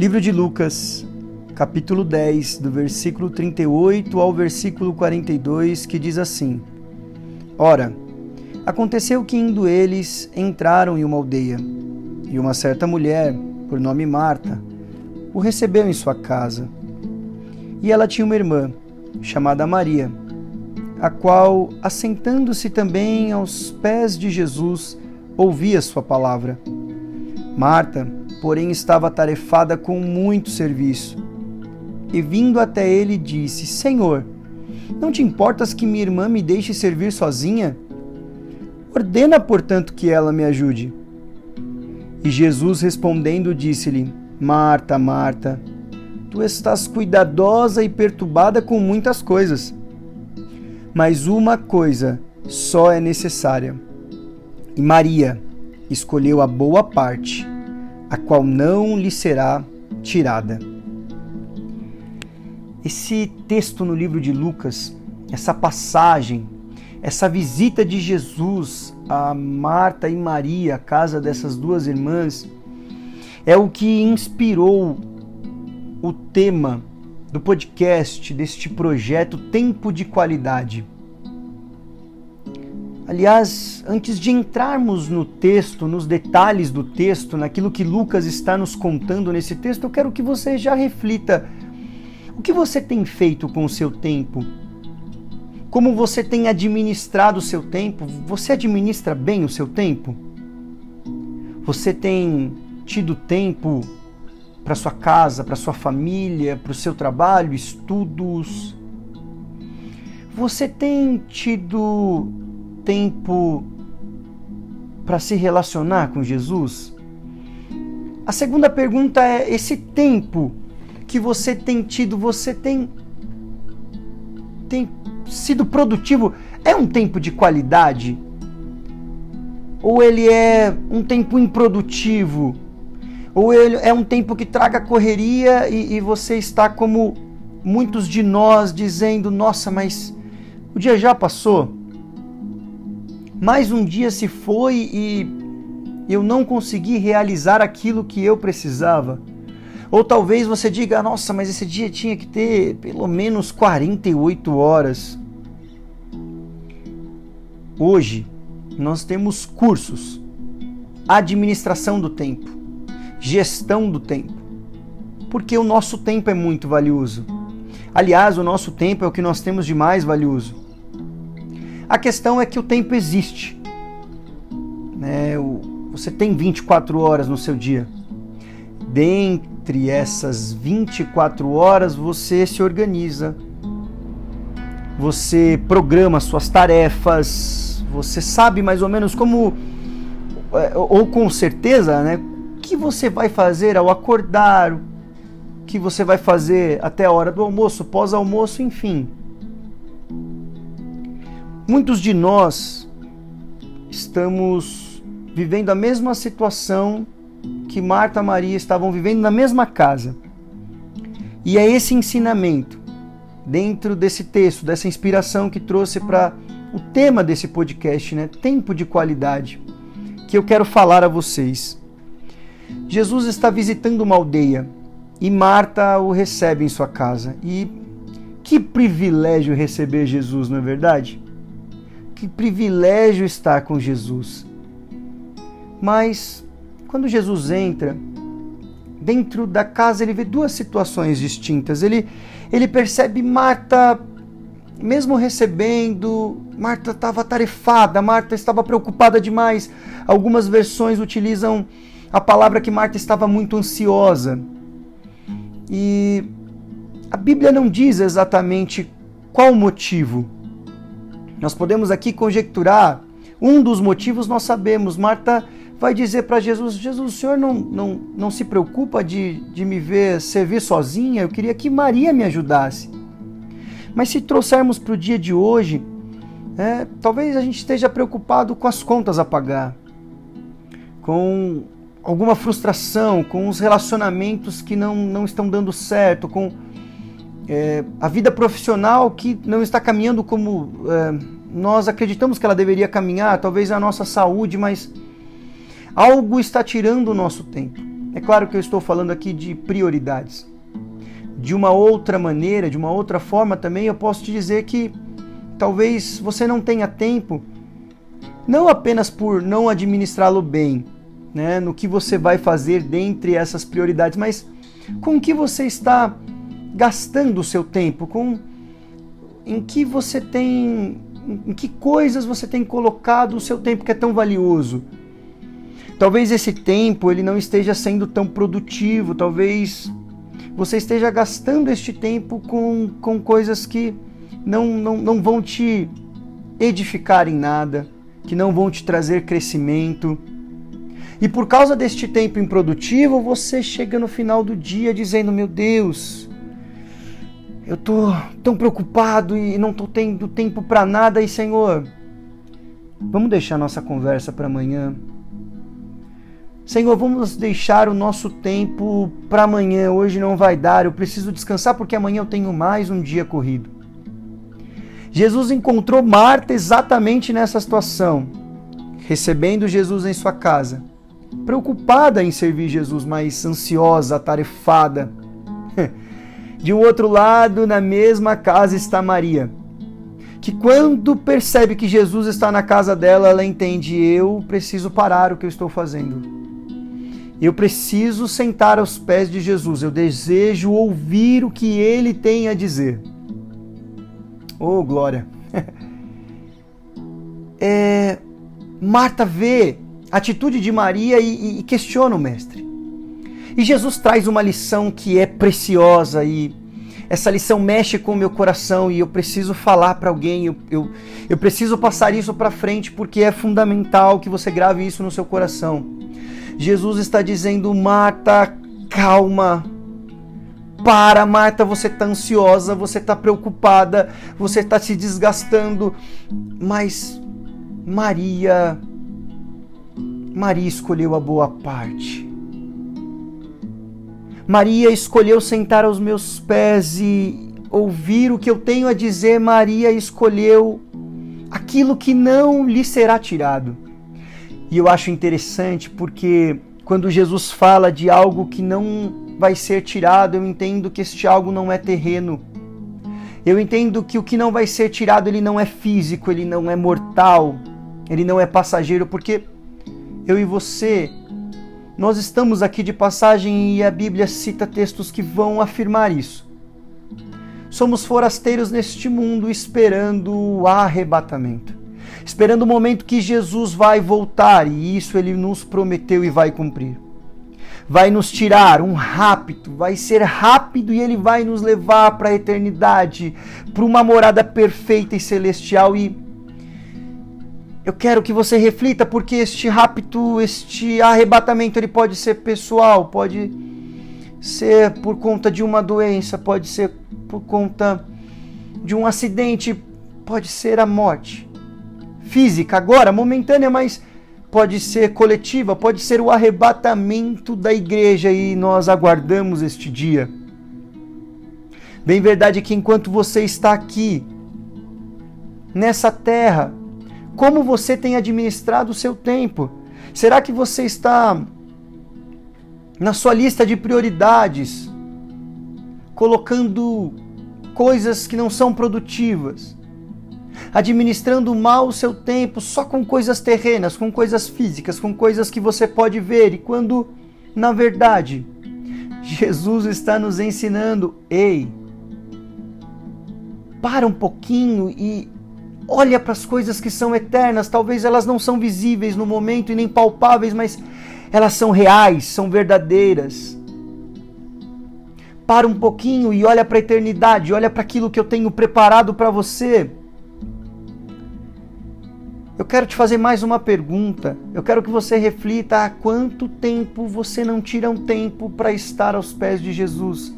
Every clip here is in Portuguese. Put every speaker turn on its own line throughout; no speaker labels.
Livro de Lucas, capítulo 10, do versículo 38 ao versículo 42, que diz assim: Ora, aconteceu que indo eles entraram em uma aldeia, e uma certa mulher, por nome Marta, o recebeu em sua casa. E ela tinha uma irmã, chamada Maria, a qual, assentando-se também aos pés de Jesus, ouvia sua palavra. Marta, porém, estava atarefada com muito serviço. E vindo até ele, disse: Senhor, não te importas que minha irmã me deixe servir sozinha? Ordena, portanto, que ela me ajude. E Jesus respondendo, disse-lhe: Marta, Marta, tu estás cuidadosa e perturbada com muitas coisas. Mas uma coisa só é necessária. E Maria escolheu a boa parte, a qual não lhe será tirada. Esse texto no livro de Lucas, essa passagem, essa visita de Jesus a Marta e Maria, a casa dessas duas irmãs, é o que inspirou o tema do podcast, deste projeto Tempo de Qualidade. Aliás, antes de entrarmos no texto, nos detalhes do texto, naquilo que Lucas está nos contando nesse texto, eu quero que você já reflita o que você tem feito com o seu tempo? Como você tem administrado o seu tempo? Você administra bem o seu tempo? Você tem tido tempo para sua casa, para sua família, para o seu trabalho, estudos? Você tem tido tempo para se relacionar com Jesus? A segunda pergunta é: esse tempo que você tem tido, você tem tem sido produtivo? É um tempo de qualidade? Ou ele é um tempo improdutivo? Ou ele é um tempo que traga correria e, e você está como muitos de nós dizendo: Nossa, mas o dia já passou? Mais um dia se foi e eu não consegui realizar aquilo que eu precisava. Ou talvez você diga: nossa, mas esse dia tinha que ter pelo menos 48 horas. Hoje, nós temos cursos, administração do tempo, gestão do tempo, porque o nosso tempo é muito valioso. Aliás, o nosso tempo é o que nós temos de mais valioso. A questão é que o tempo existe. Né? Você tem 24 horas no seu dia. Dentre entre essas 24 horas você se organiza, você programa suas tarefas, você sabe mais ou menos como, é, ou com certeza, né? Que você vai fazer ao acordar, que você vai fazer até a hora do almoço, pós-almoço, enfim. Muitos de nós estamos vivendo a mesma situação que Marta e Maria estavam vivendo na mesma casa. E é esse ensinamento, dentro desse texto, dessa inspiração que trouxe para o tema desse podcast, né? Tempo de qualidade, que eu quero falar a vocês. Jesus está visitando uma aldeia e Marta o recebe em sua casa. E que privilégio receber Jesus, não é verdade? Que privilégio estar com Jesus. Mas quando Jesus entra dentro da casa, ele vê duas situações distintas. Ele, ele percebe Marta, mesmo recebendo, Marta estava tarefada, Marta estava preocupada demais. Algumas versões utilizam a palavra que Marta estava muito ansiosa. E a Bíblia não diz exatamente qual o motivo. Nós podemos aqui conjecturar. Um dos motivos nós sabemos. Marta vai dizer para Jesus: Jesus, o senhor não, não, não se preocupa de, de me ver servir sozinha? Eu queria que Maria me ajudasse. Mas se trouxermos para o dia de hoje, é, talvez a gente esteja preocupado com as contas a pagar, com alguma frustração, com os relacionamentos que não, não estão dando certo, com é, a vida profissional que não está caminhando como é, nós acreditamos que ela deveria caminhar, talvez a nossa saúde, mas Algo está tirando o nosso tempo. É claro que eu estou falando aqui de prioridades. De uma outra maneira, de uma outra forma também, eu posso te dizer que talvez você não tenha tempo, não apenas por não administrá-lo bem, né, no que você vai fazer dentre essas prioridades, mas com o que você está gastando o seu tempo, com em que você tem, em que coisas você tem colocado o seu tempo que é tão valioso. Talvez esse tempo ele não esteja sendo tão produtivo, talvez você esteja gastando este tempo com, com coisas que não, não, não vão te edificar em nada, que não vão te trazer crescimento. E por causa deste tempo improdutivo, você chega no final do dia dizendo: Meu Deus, eu tô tão preocupado e não tô tendo tempo para nada. E Senhor, vamos deixar nossa conversa para amanhã. Senhor, vamos deixar o nosso tempo para amanhã. Hoje não vai dar. Eu preciso descansar porque amanhã eu tenho mais um dia corrido. Jesus encontrou Marta exatamente nessa situação, recebendo Jesus em sua casa preocupada em servir Jesus, mas ansiosa, atarefada. De um outro lado, na mesma casa está Maria, que quando percebe que Jesus está na casa dela, ela entende: eu preciso parar o que eu estou fazendo. Eu preciso sentar aos pés de Jesus. Eu desejo ouvir o que ele tem a dizer. Oh, glória! é, Marta vê atitude de Maria e, e questiona o Mestre. E Jesus traz uma lição que é preciosa e essa lição mexe com o meu coração e eu preciso falar para alguém, eu, eu, eu preciso passar isso para frente porque é fundamental que você grave isso no seu coração. Jesus está dizendo, Marta, calma. Para, Marta, você está ansiosa, você está preocupada, você está se desgastando, mas Maria Maria escolheu a boa parte. Maria escolheu sentar aos meus pés e ouvir o que eu tenho a dizer. Maria escolheu aquilo que não lhe será tirado. E eu acho interessante porque quando Jesus fala de algo que não vai ser tirado, eu entendo que este algo não é terreno. Eu entendo que o que não vai ser tirado, ele não é físico, ele não é mortal, ele não é passageiro, porque eu e você, nós estamos aqui de passagem e a Bíblia cita textos que vão afirmar isso. Somos forasteiros neste mundo esperando o arrebatamento, esperando o momento que Jesus vai voltar e isso ele nos prometeu e vai cumprir. Vai nos tirar um rápido, vai ser rápido e ele vai nos levar para a eternidade, para uma morada perfeita e celestial e eu quero que você reflita porque este rapto, este arrebatamento, ele pode ser pessoal, pode ser por conta de uma doença, pode ser por conta de um acidente, pode ser a morte física agora, momentânea, mas pode ser coletiva, pode ser o arrebatamento da igreja e nós aguardamos este dia. Bem verdade que enquanto você está aqui nessa terra, como você tem administrado o seu tempo? Será que você está na sua lista de prioridades colocando coisas que não são produtivas? Administrando mal o seu tempo só com coisas terrenas, com coisas físicas, com coisas que você pode ver e quando, na verdade, Jesus está nos ensinando: ei, para um pouquinho e Olha para as coisas que são eternas, talvez elas não são visíveis no momento e nem palpáveis, mas elas são reais, são verdadeiras. Para um pouquinho e olha para a eternidade, olha para aquilo que eu tenho preparado para você. Eu quero te fazer mais uma pergunta. Eu quero que você reflita há quanto tempo você não tira um tempo para estar aos pés de Jesus.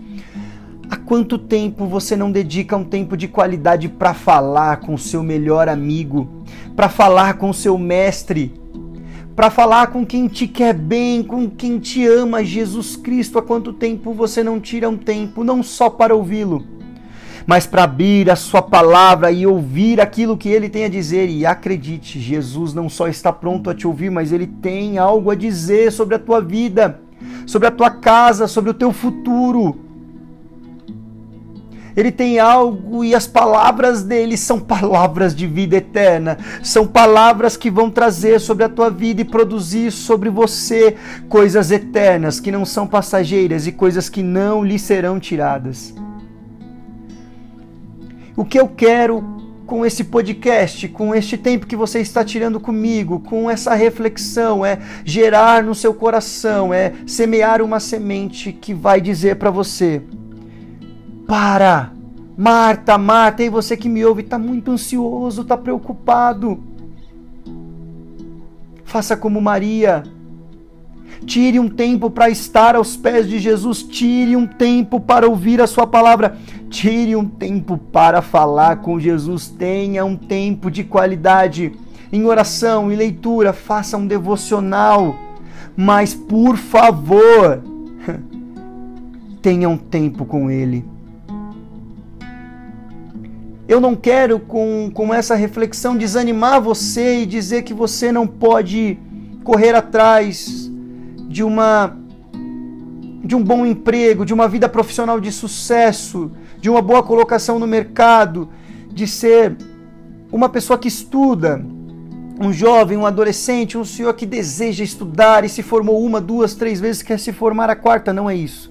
Há quanto tempo você não dedica um tempo de qualidade para falar com seu melhor amigo, para falar com seu mestre, para falar com quem te quer bem, com quem te ama, Jesus Cristo? Há quanto tempo você não tira um tempo não só para ouvi-lo, mas para abrir a sua palavra e ouvir aquilo que ele tem a dizer? E acredite, Jesus não só está pronto a te ouvir, mas ele tem algo a dizer sobre a tua vida sobre a tua casa, sobre o teu futuro. Ele tem algo e as palavras dele são palavras de vida eterna, são palavras que vão trazer sobre a tua vida e produzir sobre você coisas eternas que não são passageiras e coisas que não lhe serão tiradas. O que eu quero com esse podcast, com este tempo que você está tirando comigo, com essa reflexão, é gerar no seu coração, é semear uma semente que vai dizer para você: para! Marta, Marta, e você que me ouve, está muito ansioso, está preocupado. Faça como Maria. Tire um tempo para estar aos pés de Jesus. Tire um tempo para ouvir a Sua palavra. Tire um tempo para falar com Jesus. Tenha um tempo de qualidade em oração e leitura. Faça um devocional. Mas, por favor, tenha um tempo com Ele. Eu não quero, com, com essa reflexão, desanimar você e dizer que você não pode correr atrás de uma de um bom emprego, de uma vida profissional de sucesso, de uma boa colocação no mercado, de ser uma pessoa que estuda, um jovem, um adolescente, um senhor que deseja estudar e se formou uma, duas, três vezes, quer se formar a quarta, não é isso.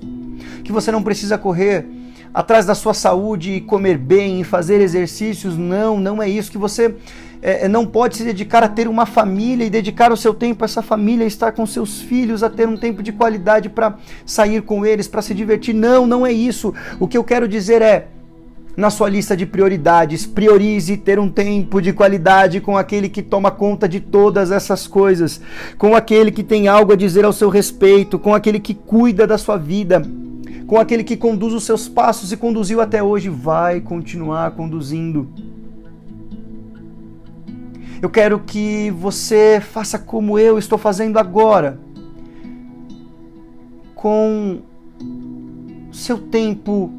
Que você não precisa correr atrás da sua saúde e comer bem e fazer exercícios. Não, não é isso. Que você é, não pode se dedicar a ter uma família e dedicar o seu tempo a essa família, estar com seus filhos, a ter um tempo de qualidade para sair com eles, para se divertir. Não, não é isso. O que eu quero dizer é na sua lista de prioridades, priorize ter um tempo de qualidade com aquele que toma conta de todas essas coisas, com aquele que tem algo a dizer ao seu respeito, com aquele que cuida da sua vida com aquele que conduz os seus passos e conduziu até hoje, vai continuar conduzindo. Eu quero que você faça como eu estou fazendo agora, com seu tempo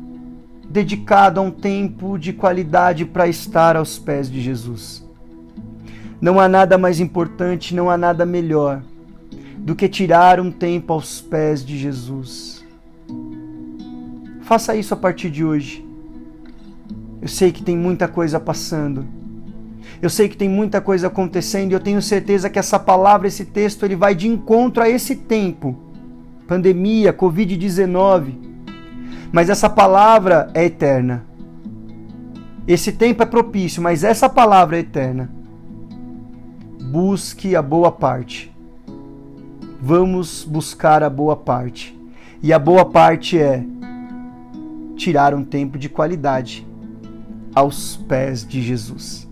dedicado a um tempo de qualidade para estar aos pés de Jesus. Não há nada mais importante, não há nada melhor do que tirar um tempo aos pés de Jesus Faça isso a partir de hoje. Eu sei que tem muita coisa passando. Eu sei que tem muita coisa acontecendo e eu tenho certeza que essa palavra, esse texto, ele vai de encontro a esse tempo. Pandemia, Covid-19. Mas essa palavra é eterna. Esse tempo é propício, mas essa palavra é eterna. Busque a boa parte. Vamos buscar a boa parte. E a boa parte é tirar um tempo de qualidade aos pés de Jesus.